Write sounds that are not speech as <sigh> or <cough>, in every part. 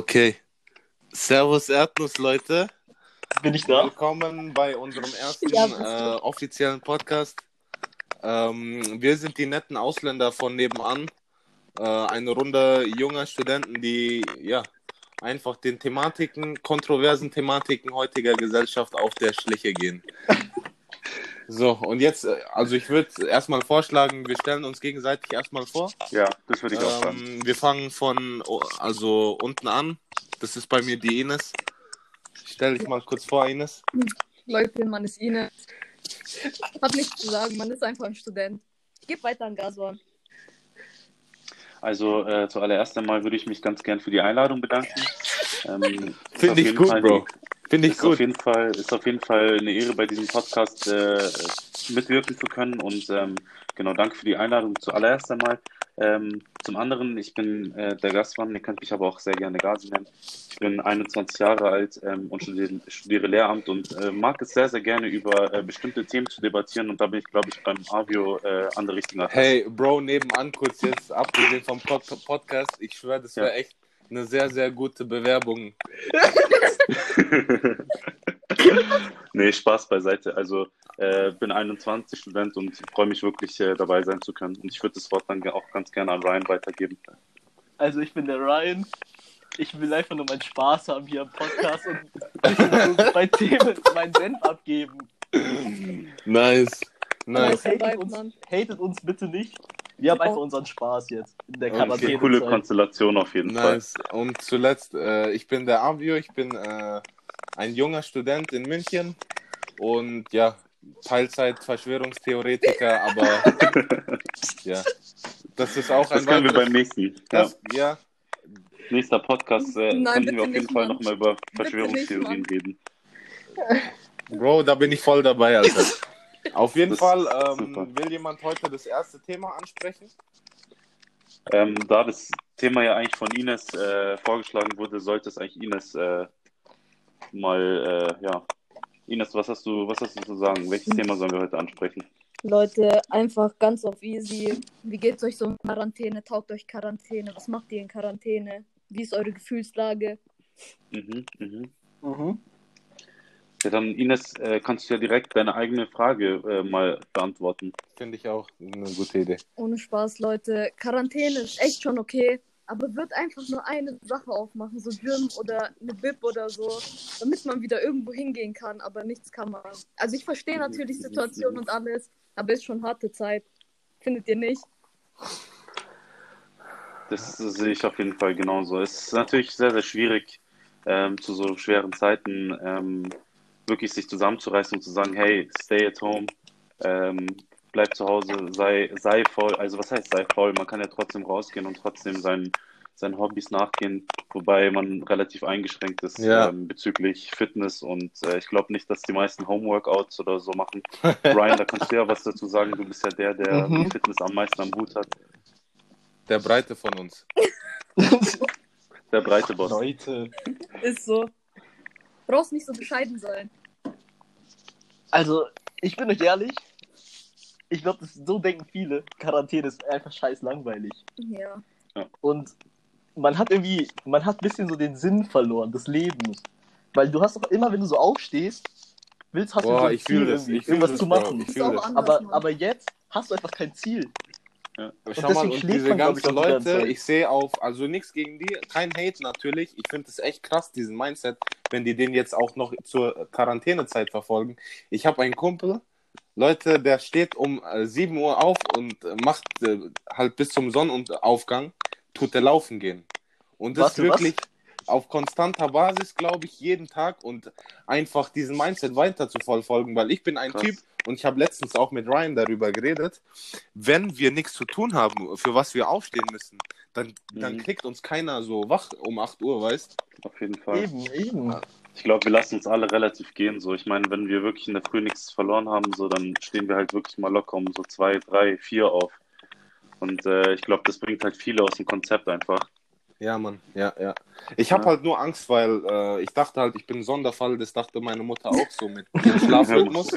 Okay. Servus Erdnuss, Leute. Bin ich da? Willkommen bei unserem ersten Ja, äh, offiziellen Podcast. Ähm, wir sind die netten Ausländer von nebenan. Äh, eine Runde junger Studenten, die ja einfach den Thematiken, kontroversen Thematiken heutiger Gesellschaft auf der Schliche gehen. So, und jetzt, äh, also ich würde erstmal vorschlagen, wir stellen uns gegenseitig erstmal vor. Ja, das würde ich auch sagen. Ähm, wir fangen von, oh, also unten an. Das ist bei mir die Ines. Stell dich mal kurz vor, Ines. Leute, man ist Ines. Hab nichts zu sagen, man ist einfach ein Student. Gib weiter an Gaswan. Also äh, zuallererst einmal würde ich mich ganz gern für die Einladung bedanken. Ähm, Finde ich gut, Fall Bro. Finde ich Ist auf, gut. jeden Fall, ist auf jeden Fall eine Ehre, bei diesem Podcast äh, mitwirken zu können. Und ähm, genau, danke für die Einladung zuallererst einmal. Ähm, zum anderen, ich bin äh, der Gastmann, ihr könnt mich aber auch sehr gerne Gazi nennen. Ich bin 21 Jahre alt ähm, und studiere, studiere Lehramt und äh, mag es sehr, sehr gerne über äh, bestimmte Themen zu debattieren. Und da bin ich, glaube ich, beim Avio äh, an der richtigen Adresse. Hey, Bro, nebenan kurz jetzt, abgesehen vom Pod Podcast, ich schwöre, das Ja. wäre echt eine sehr, sehr gute Bewerbung. <laughs> nee, Spaß beiseite. Also äh, bin 21 Student und freue mich wirklich äh, dabei sein zu können. Und ich würde das Wort dann auch ganz gerne an Ryan weitergeben. Also ich bin der Ryan. Ich will einfach nur meinen Spaß haben hier am Podcast und <laughs> bei Themen meinen Senf abgeben. Nice. Nice. Nice. Hatet uns, hatet uns bitte nicht. Wir haben einfach unseren Spaß jetzt in der Okay, Quarantäne. Coole Konstellation auf jeden Fall. Nice. Und zuletzt, äh, ich bin der Avio, ich bin äh, ein junger Student in München und ja, Teilzeit-Verschwörungstheoretiker, <laughs> aber ja, das ist auch Das ein können wir beim nächsten. Ja. das, ja, Nächster Podcast äh, Nein, können wir auf jeden nicht, Fall nochmal über Verschwörungstheorien reden. Bro, da bin ich voll dabei, Alter. <laughs> Auf jeden Fall ähm, will jemand heute das erste Thema ansprechen. Ähm, da das Thema ja eigentlich von Ines äh, vorgeschlagen wurde, sollte es eigentlich Ines äh, mal, äh, ja. Ines, was hast du, was hast du zu sagen? Welches Thema sollen wir heute ansprechen? Leute, einfach ganz auf easy. Wie geht's euch so in Quarantäne? Taugt euch Quarantäne? Was macht ihr in Quarantäne? Wie ist eure Gefühlslage? Mhm, mhm. Mhm. Ja, dann Ines, äh, kannst du ja direkt deine eigene Frage äh, mal beantworten. Finde ich auch eine gute Idee. Ohne Spaß, Leute. Quarantäne ist echt schon okay. Aber wird einfach nur eine Sache aufmachen, so Gym oder eine Bib oder so, damit man wieder irgendwo hingehen kann, aber nichts kann man. Also ich verstehe natürlich Situation und alles, aber ist schon harte Zeit. Findet ihr nicht? Das sehe ich auf jeden Fall genauso. Es ist natürlich sehr, sehr schwierig, ähm, zu so schweren Zeiten ähm, wirklich sich zusammenzureißen und zu sagen, hey, stay at home, ähm, bleib zu Hause, sei, sei voll. Also was heißt sei voll? Man kann ja trotzdem rausgehen und trotzdem seinen, seinen Hobbys nachgehen, wobei man relativ eingeschränkt ist Ja. ähm, bezüglich Fitness und äh, ich glaube nicht, dass die meisten Homeworkouts oder so machen. <laughs> Ryan, da kannst du ja was dazu sagen. Du bist ja der, der Mhm. Fitness am meisten am Hut hat. Der Breite von uns. <laughs> Der breite Boss. Leute. Ist so. Brauchst nicht so bescheiden sein. Also, ich bin euch ehrlich. Ich glaube, so denken viele. Quarantäne ist einfach scheiß langweilig. Ja. Und man hat irgendwie, man hat ein bisschen so den Sinn verloren des Lebens. Weil du hast doch immer, wenn du so aufstehst, willst, hast du so Boah, ein ich Ziel das. irgendwie, Ich irgendwas das, zu Bro. machen. Ich das. anders, Aber, aber jetzt hast du einfach kein Ziel. Schau Und mal, deswegen und diese man, glaub ich, ganzen Leute, ich sehe auf, also nichts gegen die, kein Hate natürlich. Ich finde es echt krass, diesen Mindset, wenn die den jetzt auch noch zur Quarantänezeit verfolgen. Ich habe einen Kumpel, Leute, der steht um äh, 7 Uhr auf und äh, macht äh, halt bis zum Sonnenaufgang, tut er laufen gehen. Und das Warte, was? Auf konstanter Basis, glaube ich, jeden Tag und einfach diesen Mindset weiter zu verfolgen, weil ich bin ein Krass. Typ und ich habe letztens auch mit Ryan darüber geredet, wenn wir nichts zu tun haben, für was wir aufstehen müssen, dann, dann Mhm. kriegt uns keiner so wach um 8 Uhr, weißt Auf jeden Fall. Eben, eben. Ich glaube, wir lassen uns alle relativ gehen. So, ich meine, wenn wir wirklich in der Früh nichts verloren haben, so, dann stehen wir halt wirklich mal locker um so zwei, drei, vier auf. Und äh, ich glaube, das bringt halt viele aus dem Konzept einfach. Ja, Mann, ja, ja. Ich habe Ja. halt nur Angst, weil äh, ich dachte halt, ich bin ein Sonderfall, das dachte meine Mutter auch so mit <laughs> dem Schlafrhythmus.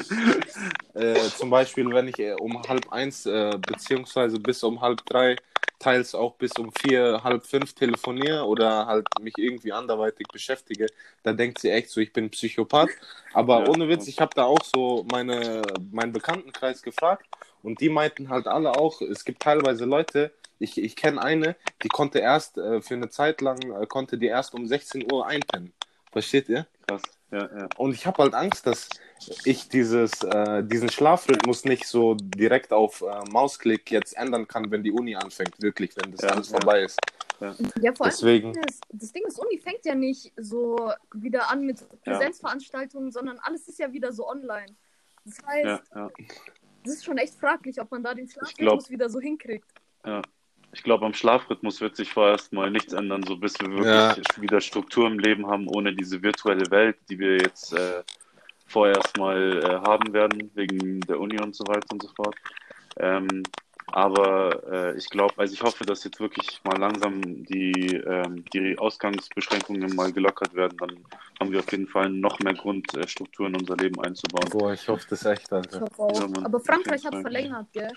äh, zum Beispiel, wenn ich äh, um halb eins äh, beziehungsweise bis um halb drei teils auch bis um vier, halb fünf telefoniere oder halt mich irgendwie anderweitig beschäftige, da denkt sie echt so, ich bin Psychopath. Aber Ja. ohne Witz, ich habe da auch so meine, meinen Bekanntenkreis gefragt und die meinten halt alle auch, es gibt teilweise Leute, ich, ich kenne eine, die konnte erst äh, für eine Zeit lang, äh, konnte die erst um 16 Uhr einpennen. Versteht ihr? Krass. Ja, ja. Und ich habe halt Angst, dass ich dieses, äh, diesen Schlafrhythmus nicht so direkt auf äh, Mausklick jetzt ändern kann, wenn die Uni anfängt, wirklich, wenn das Ja, alles ja. vorbei ist. Ja, vor allem, Deswegen- das Ding, ist, das Ding ist, Uni fängt ja nicht so wieder an mit Präsenzveranstaltungen, sondern alles ist ja wieder so online. Das heißt, ja, ja. das ist schon echt fraglich, ob man da den glaub- Schlafrhythmus wieder so hinkriegt. Ja. Ich glaube, am Schlafrhythmus wird sich vorerst mal nichts ändern, so bis wir wirklich Ja. wieder Struktur im Leben haben, ohne diese virtuelle Welt, die wir jetzt äh, vorerst mal äh, haben werden, wegen der Uni und so weiter und so fort. Ähm, aber äh, ich glaube, also ich hoffe, dass jetzt wirklich mal langsam die, ähm, die Ausgangsbeschränkungen mal gelockert werden. Dann haben wir auf jeden Fall noch mehr Grund, äh, Struktur in unser Leben einzubauen. Boah, ich hoffe das echt, Ich Alter. hoffe auch. Ja, Mann, Aber Frankreich hat verlängert, gell?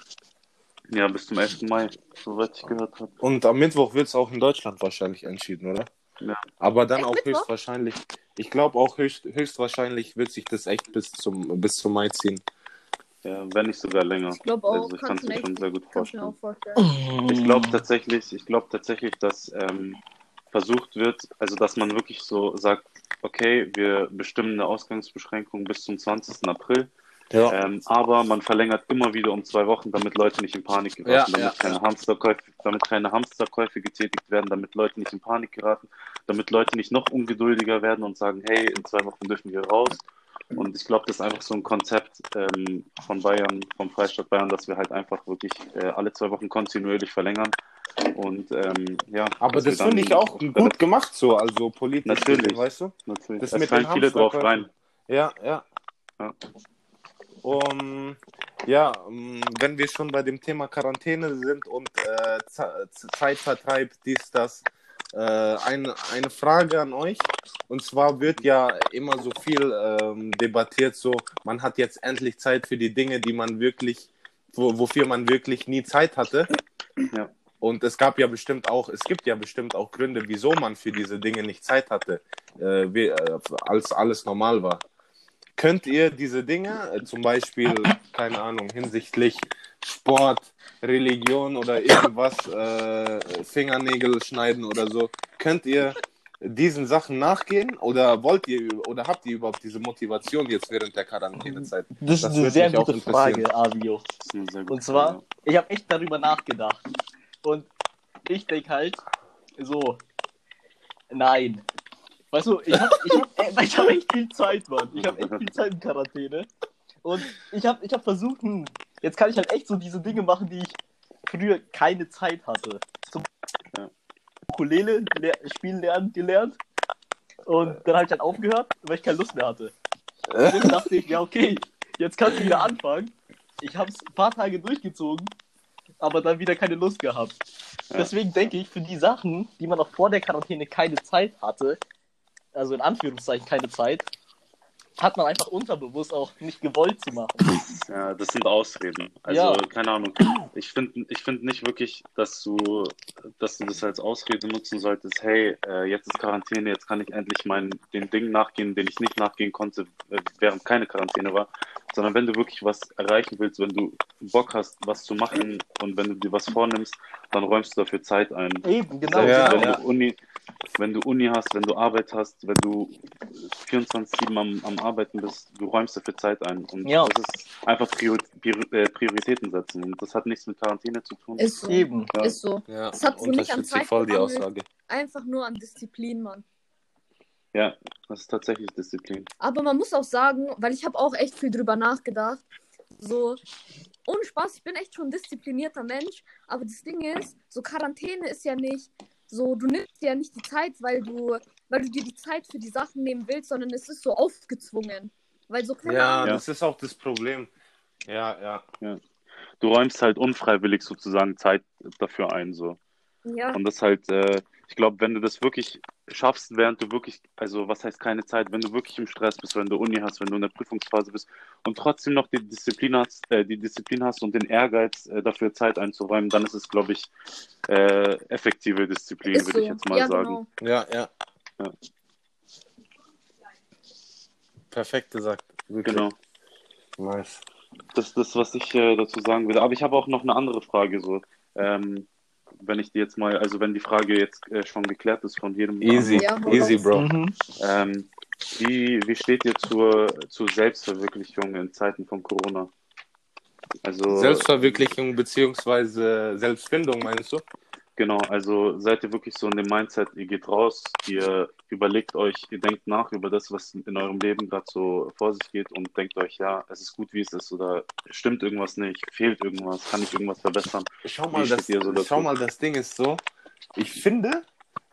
Ja, bis zum 11. Mai, soweit ich gehört habe. Und am Mittwoch wird es auch in Deutschland wahrscheinlich entschieden, oder? Ja. Aber dann Echt auch Mittwoch? höchstwahrscheinlich, ich glaube auch höchst, höchstwahrscheinlich wird sich das echt bis zum, bis zum Mai ziehen. Ja, wenn nicht sogar länger. Ich glaube auch, Also ich kann es mir schon sehr gut vorstellen. vorstellen. Ich glaube tatsächlich, ich glaube tatsächlich, dass ähm, versucht wird, also dass man wirklich so sagt, okay, wir bestimmen eine Ausgangsbeschränkung bis zum 20. April, Ja. ähm, aber man verlängert immer wieder um zwei Wochen, damit Leute nicht in Panik geraten, Ja, damit, ja, keine. Hamsterkäufe, damit keine Hamsterkäufe getätigt werden, damit Leute nicht in Panik geraten, damit Leute nicht noch ungeduldiger werden und sagen, hey, in zwei Wochen dürfen wir raus. Und ich glaube, das ist einfach so ein Konzept ähm, von Bayern, vom Freistaat Bayern, dass wir halt einfach wirklich äh, alle zwei Wochen kontinuierlich verlängern. Und ähm, ja, Aber das finde ich auch gut gemacht so, also politisch, Natürlich. weißt du? Natürlich. Das es mit fallen den viele drauf Hamsterkäufen. rein. Ja, ja. Ja. Um, ja, wenn wir schon bei dem Thema Quarantäne sind und äh, Ze- Ze- Zeitvertreib, dies, das, äh, eine, eine Frage an euch. Und zwar wird ja immer so viel ähm, debattiert, so man hat jetzt endlich Zeit für die Dinge, die man wirklich, wo, wofür man wirklich nie Zeit hatte. Ja. Und es gab ja bestimmt auch, es gibt ja bestimmt auch Gründe, wieso man für diese Dinge nicht Zeit hatte, äh, wie, äh, als alles normal war. Könnt ihr diese Dinge, äh, zum Beispiel, keine Ahnung, hinsichtlich Sport, Religion oder irgendwas, äh, Fingernägel schneiden oder so, könnt ihr diesen Sachen nachgehen oder wollt ihr oder habt ihr überhaupt diese Motivation jetzt während der Quarantänezeit? Das ist Das eine würde sehr gute. Frage, Avio. Ist eine Und zwar, Frage. ich habe echt darüber nachgedacht. Und ich denke halt so, nein. Weißt du, ich habe ich hab, äh, ich hab echt viel Zeit, Mann. Ich habe echt viel Zeit in Quarantäne. Und ich habe ich hab versucht, hm, jetzt kann ich halt echt so diese Dinge machen, die ich früher keine Zeit hatte. Zum Ja. Ukulele le spielen lernen gelernt. Und dann habe ich dann aufgehört, weil ich keine Lust mehr hatte. Und dann dachte ich, ja, okay, jetzt kannst du wieder anfangen. Ich habe es ein paar Tage durchgezogen, aber dann wieder keine Lust gehabt. Ja. Deswegen denke ich, für die Sachen, die man auch vor der Quarantäne keine Zeit hatte, also in Anführungszeichen keine Zeit, hat man einfach unterbewusst auch nicht gewollt zu machen. <laughs> Ja, das sind Ausreden. Also, Ja. keine Ahnung. Ich finde ich find nicht wirklich, dass du, dass du das als Ausrede nutzen solltest. Hey, äh, jetzt ist Quarantäne, jetzt kann ich endlich meinen, den Dingen nachgehen, den ich nicht nachgehen konnte, äh, während keine Quarantäne war. Sondern wenn du wirklich was erreichen willst, wenn du Bock hast, was zu machen und wenn du dir was vornimmst, dann räumst du dafür Zeit ein. Eben, genau. Ja, wenn, ja. Du Uni, wenn du Uni hast, wenn du Arbeit hast, wenn du 24-7 am, am Arbeiten bist, du räumst dafür Zeit ein. Und Ja. das ist einfach Prior, Prior, äh, Prioritäten setzen. Und das hat nichts mit Quarantäne zu tun. Ist so. Eben. Ja. Ist so. Ja, Das hat so nicht an Zeit voll die. Aussage. Einfach nur an Disziplin, Mann. Ja, das ist tatsächlich Disziplin. Aber man muss auch sagen, weil ich habe auch echt viel drüber nachgedacht. So, ohne Spaß, ich bin echt schon ein disziplinierter Mensch. Aber das Ding ist, so Quarantäne ist ja nicht so, du nimmst dir ja nicht die Zeit, weil du, weil du dir die Zeit für die Sachen nehmen willst, sondern es ist so aufgezwungen. Weil so keine Ja, Ahnung. das ist auch das Problem. Ja, ja. Du räumst halt unfreiwillig sozusagen Zeit dafür ein. So. Ja, Und das halt, äh, ich glaube, wenn du das wirklich schaffst, während du wirklich, also was heißt keine Zeit, wenn du wirklich im Stress bist, wenn du Uni hast, wenn du in der Prüfungsphase bist und trotzdem noch die Disziplin hast, äh, die Disziplin hast und den Ehrgeiz, äh, dafür Zeit einzuräumen, dann ist es, glaube ich, äh, effektive Disziplin, Ist würde so. ich jetzt mal ja, sagen. genau. Ja, ja. Ja. Perfekt gesagt. Wirklich. Genau. Nice. Das ist das, was ich äh, dazu sagen will. Aber ich habe auch noch eine andere Frage, so. Ähm, wenn ich die jetzt mal, also wenn die Frage jetzt äh, schon geklärt ist von jedem. Easy, Ja, easy. Bro. Mhm. Ähm, wie, wie steht ihr zur, zur Selbstverwirklichung in Zeiten von Corona? Also, Selbstverwirklichung beziehungsweise Selbstfindung, meinst du? genau, also seid ihr wirklich so in dem Mindset, ihr geht raus, ihr überlegt euch, ihr denkt nach über das, was in eurem Leben gerade so vor sich geht und denkt euch, ja, es ist gut, wie es ist oder stimmt irgendwas nicht, fehlt irgendwas, kann ich irgendwas verbessern? Schau mal, das, so schau mal, das Ding ist so, ich finde,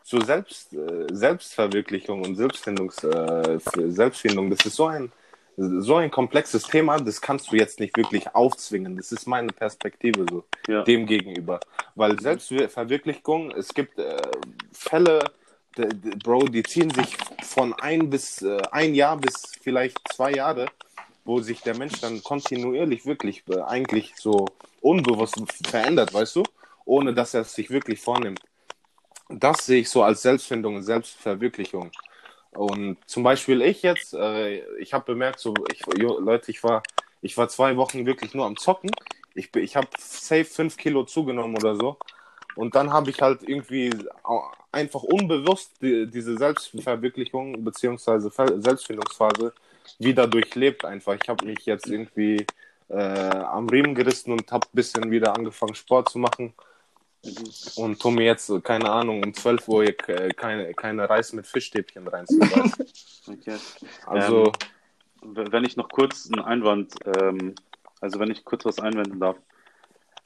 so Selbst, äh, Selbstverwirklichung und Selbstfindungs, äh, Selbstfindung, das ist so ein, so ein komplexes Thema, das kannst du jetzt nicht wirklich aufzwingen. Das ist meine Perspektive so Ja, dem gegenüber. Weil Selbstverwirklichung, es gibt äh, Fälle, Bro, die ziehen sich von ein bis äh, ein Jahr bis vielleicht zwei Jahre, wo sich der Mensch dann kontinuierlich wirklich äh, eigentlich so unbewusst verändert, weißt du, ohne dass er es sich wirklich vornimmt. Das sehe ich so als Selbstfindung und Selbstverwirklichung. Und zum Beispiel ich jetzt, äh, ich habe bemerkt, so, ich, jo, Leute, ich war, ich war zwei Wochen wirklich nur am Zocken. Ich, ich habe safe fünf Kilo zugenommen oder so. Und dann habe ich halt irgendwie einfach unbewusst die, diese Selbstverwirklichung beziehungsweise Ver- Selbstfindungsphase wieder durchlebt einfach. Ich habe mich jetzt irgendwie äh, am Riemen gerissen und habe ein bisschen wieder angefangen Sport zu machen und tu mir jetzt, keine Ahnung, um 12 Uhr keine, keine Reis mit Fischstäbchen du? <laughs> okay. Also, W- Wenn ich noch kurz einen Einwand, ähm, also wenn ich kurz was einwenden darf,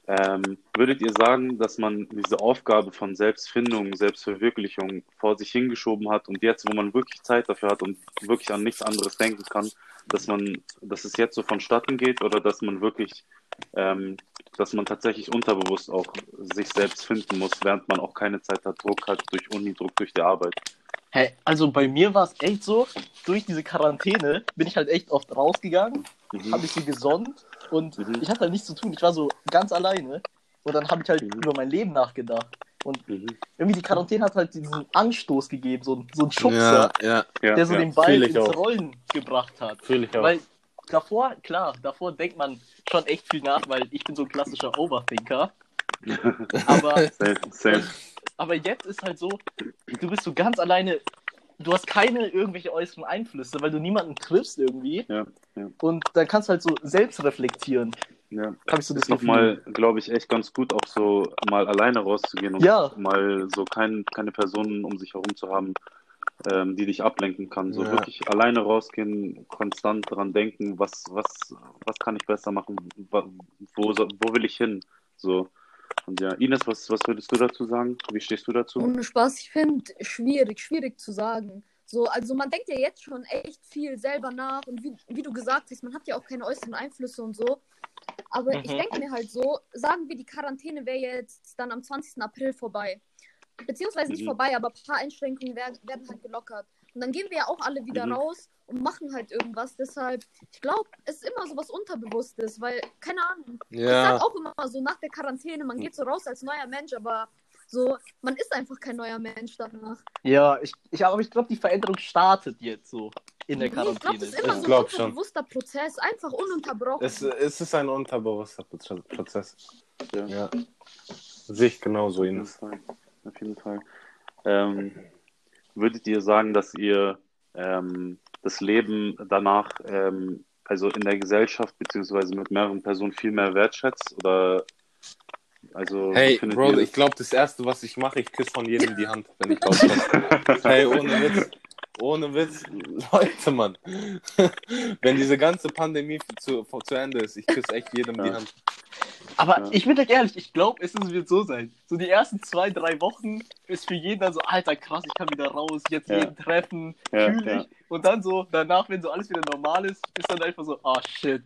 ähm, würdet ihr sagen, dass man diese Aufgabe von Selbstfindung, Selbstverwirklichung vor sich hingeschoben hat und jetzt, wo man wirklich Zeit dafür hat und wirklich an nichts anderes denken kann, dass man, dass es jetzt so vonstatten geht oder dass man wirklich, ähm, dass man tatsächlich unterbewusst auch sich selbst finden muss, während man auch keine Zeit hat, Druck hat durch Uni, Druck durch die Arbeit. Hey, also bei mir war es echt so, durch diese Quarantäne bin ich halt echt oft rausgegangen, Mhm. habe ich so gesonnt und Mhm. ich hatte halt nichts zu tun. Ich war so ganz alleine und dann habe ich halt Mhm. über mein Leben nachgedacht. Und Mhm. irgendwie die Quarantäne hat halt diesen Anstoß gegeben, so, so einen Schubser, ja, Ja, der so ja. den Ball fühl ins auch. Rollen gebracht hat. fühle ich auch. Weil davor, klar, davor denkt man schon echt viel nach, weil ich bin so ein klassischer Overthinker. <laughs> Aber, Same, same. aber jetzt ist halt so, du bist so ganz alleine, du hast keine irgendwelche äußeren Einflüsse, weil du niemanden triffst irgendwie. Ja, ja. Und dann kannst du halt so selbst reflektieren. Ja. Habe ich so das ist nochmal, glaube ich, echt ganz gut, auch so mal alleine rauszugehen und Ja. mal so kein, keine Personen um sich herum zu haben, ähm, die dich ablenken kann. So Ja. wirklich alleine rausgehen, konstant dran denken, was, was, was kann ich besser machen, wo, wo will ich hin? So. Und ja, Ines, was, was würdest du dazu sagen? Wie stehst du dazu? Ohne Spaß, ich finde schwierig, schwierig zu sagen. So, also man denkt ja jetzt schon echt viel selber nach und wie, wie du gesagt hast, man hat ja auch keine äußeren Einflüsse und so. Aber ich Mhm. denke mir halt so, sagen wir, die Quarantäne wäre jetzt dann am 20. April vorbei. Beziehungsweise nicht Mhm. vorbei, aber ein paar Einschränkungen werden, werden halt gelockert. Und dann gehen wir ja auch alle wieder Mhm. raus und machen halt irgendwas. Deshalb, ich glaube, es ist immer so was Unterbewusstes, weil, keine Ahnung, ich Ja, sag auch immer so nach der Quarantäne, man geht so raus als neuer Mensch, aber so, man ist einfach kein neuer Mensch danach. Ja, ich, ich, aber ich glaube, die Veränderung startet jetzt so in der Nee, ich glaube, Quarantäne. das ist immer Ich so ein schon. unterbewusster Prozess, einfach ununterbrochen. es, es ist ein unterbewusster Proze- Prozess. Ja. Ja. Sehe ich genauso, Auf jeden Ines. Fall. Auf jeden Fall. Ähm, würdet ihr sagen, dass ihr ähm, das Leben danach, ähm, also in der Gesellschaft beziehungsweise mit mehreren Personen viel mehr wertschätzt? Oder also Hey, Bro, ich glaube, das Erste, was ich mache, ich küsse von jedem die Hand, wenn ich rauskomme. hey, ohne Witz. Ohne Witz. <laughs> Leute, Mann. <laughs> wenn diese ganze Pandemie zu, zu Ende ist, ich küsse echt jedem die Ja. Hand. Aber Ja. ich bin euch ehrlich, ich glaube, es ist- wird so sein. So die ersten zwei, drei Wochen ist für jeden dann so, Alter, krass, ich kann wieder raus, jetzt Ja. jeden treffen, Ja, fühl ich. ja. Und dann so, danach, wenn so alles wieder normal ist, ist dann einfach so, ah shit.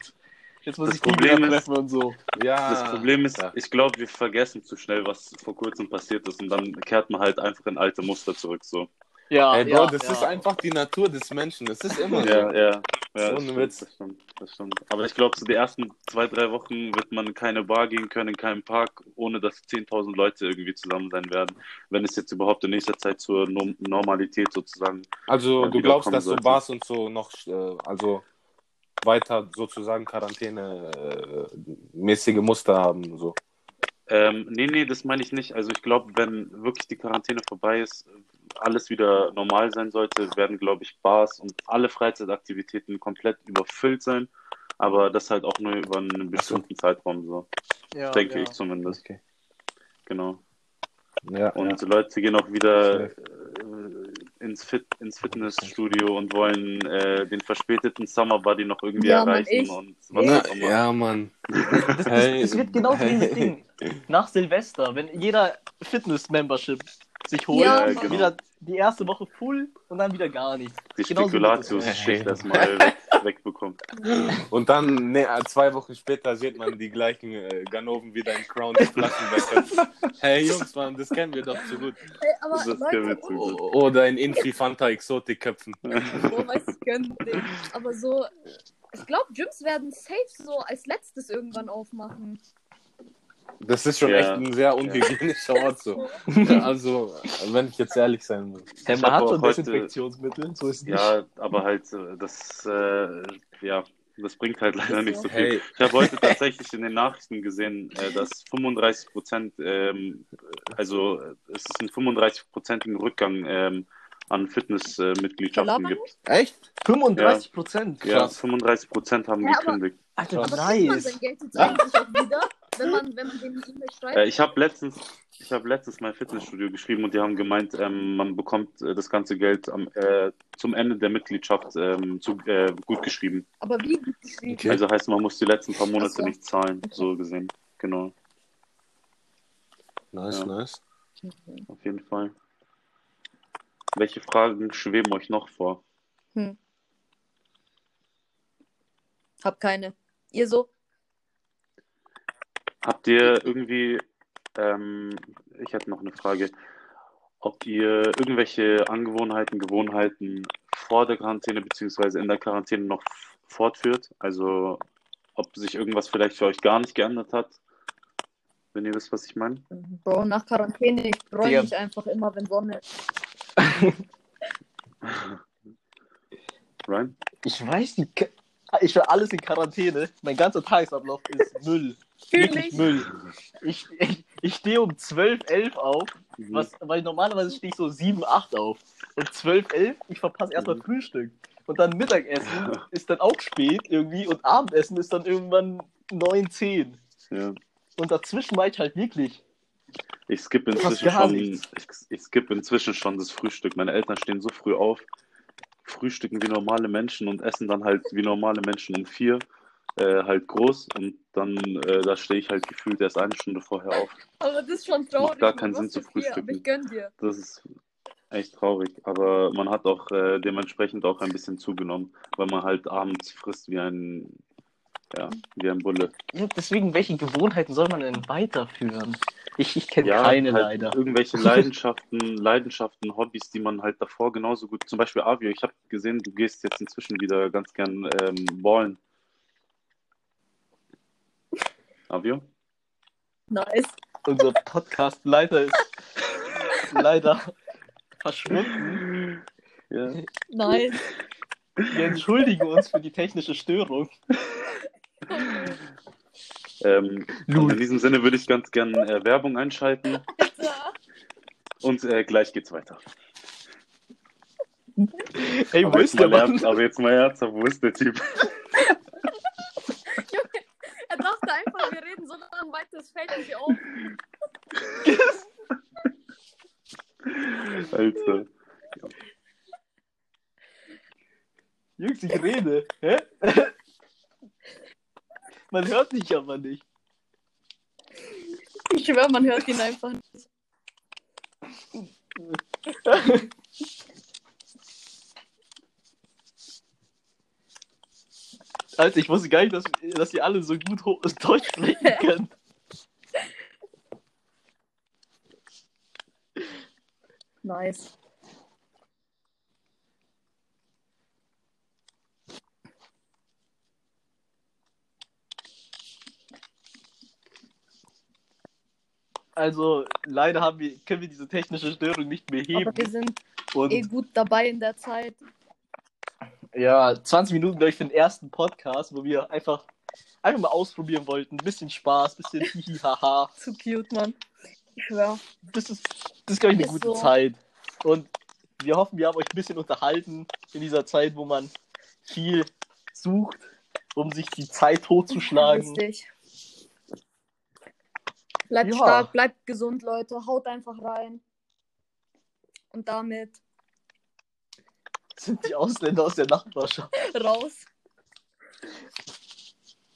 Jetzt muss Das ich die Problem wieder ist- treffen und so. Ja. Das Problem ist, ja. ich glaube, wir vergessen zu schnell, was vor kurzem passiert ist und dann kehrt man halt einfach in alte Muster zurück. So. Ja, Ey, Bro, ja, das ja. ist einfach die Natur des Menschen. Das ist immer so. Ja, ja. ja Ohne das stimmt, Witz. Das stimmt, das stimmt. Aber ich glaube, so die ersten zwei, drei Wochen wird man in keine Bar gehen können, in keinen Park, ohne dass 10.000 Leute irgendwie zusammen sein werden. Wenn es jetzt überhaupt in nächster Zeit zur Norm Normalität sozusagen. Also Ja, du glaubst, dass so sollte. Bars und so noch, äh, also weiter sozusagen Quarantäne äh, mäßige Muster haben. So. Ähm, nee, nee, das meine ich nicht. Also ich glaube, wenn wirklich die Quarantäne vorbei ist, alles wieder normal sein sollte, werden, glaube ich, Bars und alle Freizeitaktivitäten komplett überfüllt sein. Aber das halt auch nur über einen bestimmten Zeitraum so. ja, denke ja. ich zumindest. Okay. Genau. Ja, Und Leute gehen auch wieder äh, ins, Fit ins Fitnessstudio und wollen äh, den verspäteten Summer Body noch irgendwie Ja, Mann, erreichen ich- und was ja. auch immer. ja, Mann. Das, das, Hey. das wird genau Hey. dieses Ding. Nach Silvester, wenn jeder Fitness-Membership sich holt, Ja, Mann. wieder die erste Woche full und dann wieder gar nichts. Spekulatius-Schicht Hey. erstmal weg, wegbekommt. Und dann ne, zwei Wochen später sieht man die gleichen äh, Ganoven wieder in Crown Flaschenbecher. <laughs> hey Jungs, Mann, das kennen wir doch zu gut. Ey, aber Das kennen wir Leute, zu gut. Oder in Infi Fanta Exotik Köpfen. Boah, <laughs> weiß ich gönn den. Aber so, ich glaube, Gyms werden safe so als letztes irgendwann aufmachen. Das ist schon Ja. echt ein sehr unhygienischer Ort so. <laughs> Ja, also, wenn ich jetzt ehrlich sein muss. Hey, man hat schon Desinfektionsmittel, so ist es nicht. Ja, aber halt, äh, das, äh, ja, das bringt halt leider nicht so viel. Hey, Ich habe heute tatsächlich in den Nachrichten gesehen, äh, dass 35 Prozent, ähm, also äh, es ist einen 35-prozentigen Rückgang ähm, an Fitnessmitgliedschaften Labern gibt. echt? 35 Prozent, Ja, krass. 35 Prozent haben Ja, aber- gekündigt. Alter, Aber kriegt man nice. sein Geld jetzt eigentlich auch wieder, wenn man, wenn man den E-Mail schreibt? Äh, ich habe letztens, ich habe letztens mein Fitnessstudio geschrieben und die haben gemeint, ähm, man bekommt äh, das ganze Geld am, äh, zum Ende der Mitgliedschaft ähm, zu, äh, gut geschrieben. Aber wie gut geschrieben? Okay. Also heißt, man muss die letzten paar Monate so. nicht zahlen, so gesehen. Genau, Nice, Ja. nice. auf jeden Fall. Welche Fragen schweben euch noch vor? Hab keine. Ihr so? Habt ihr irgendwie, ähm, ich hätte noch eine Frage, ob ihr irgendwelche Angewohnheiten, Gewohnheiten vor der Quarantäne beziehungsweise in der Quarantäne noch fortführt? Also ob sich irgendwas vielleicht für euch gar nicht geändert hat? Wenn ihr wisst, was ich meine? Bro, nach Quarantäne, ich freue Digga. mich einfach immer, wenn Sonne ist. <laughs> Ryan? Ich weiß nicht. Ich war alles in Quarantäne. Mein ganzer Tagesablauf ist Müll. Wirklich ich. Müll. Ich, ich, ich stehe um 12, 11 auf, Mhm. was, weil normalerweise stehe ich so 7, 8 auf. Und 12, 11, ich verpasse erstmal Mhm. Frühstück. Und dann Mittagessen <laughs> ist dann auch spät irgendwie und Abendessen ist dann irgendwann 9, 10. Ja. Und dazwischen war ich halt wirklich. Ich skippe inzwischen schon, ich, ich skippe inzwischen schon das Frühstück. Meine Eltern stehen so früh auf, frühstücken wie normale Menschen und essen dann halt wie normale Menschen um vier, äh, halt groß und dann, äh, da stehe ich halt gefühlt erst eine Stunde vorher auf. Aber das ist schon traurig. Macht gar keinen Sinn zu frühstücken. ich gönn dir. Das ist echt traurig, aber man hat auch äh, dementsprechend auch ein bisschen zugenommen, weil man halt abends frisst wie ein, ja, wie ein Bulle. Ja, deswegen, welche Gewohnheiten soll man denn weiterführen? Ich, ich kenne Ja, keine halt leider. irgendwelche Leidenschaften, <laughs> Leidenschaften, Hobbys, die man halt davor genauso gut, zum Beispiel Avio, ich habe gesehen, du gehst jetzt inzwischen wieder ganz gern ähm, ballen. Avio? Nice. Unser Podcast-Leiter ist <laughs> leider verschwunden. Ja. Nice. Wir entschuldigen uns für die technische Störung. Ähm, in diesem Sinne würde ich ganz gern äh, Werbung einschalten Ja. <laughs> und äh, gleich geht's weiter. Ey, wo Aber ist jetzt, der Mann? ernst, aber jetzt mal ernsthaft, wo ist der Typ? <laughs> Er dachte einfach, wir reden so lange weiter, es fällt nicht auf. <laughs> Alter. Jungs, ich rede. Hä? Man hört dich aber nicht. Ich schwöre, man hört ihn einfach nicht. Alter, ich wusste gar nicht, dass, dass ihr alle so gut Deutsch sprechen <laughs> könnt. Nice. Also, leider haben wir, können wir diese technische Störung nicht mehr heben. Aber wir sind Und eh gut dabei in der Zeit. ja, 20 Minuten, glaube ich, für den ersten Podcast, wo wir einfach, einfach mal ausprobieren wollten. Ein bisschen Spaß, ein bisschen hihihaha. <laughs> Zu cute, Mann. Ich schwör. Das ist, das ist glaube ich, eine Ist gute so. Zeit. Und wir hoffen, wir haben euch ein bisschen unterhalten in dieser Zeit, wo man viel sucht, um sich die Zeit totzuschlagen. Richtig. Bleibt Ja. stark, bleibt gesund, Leute. Haut einfach rein. Und damit Sind die Ausländer aus der Nachbarschaft. <laughs> raus.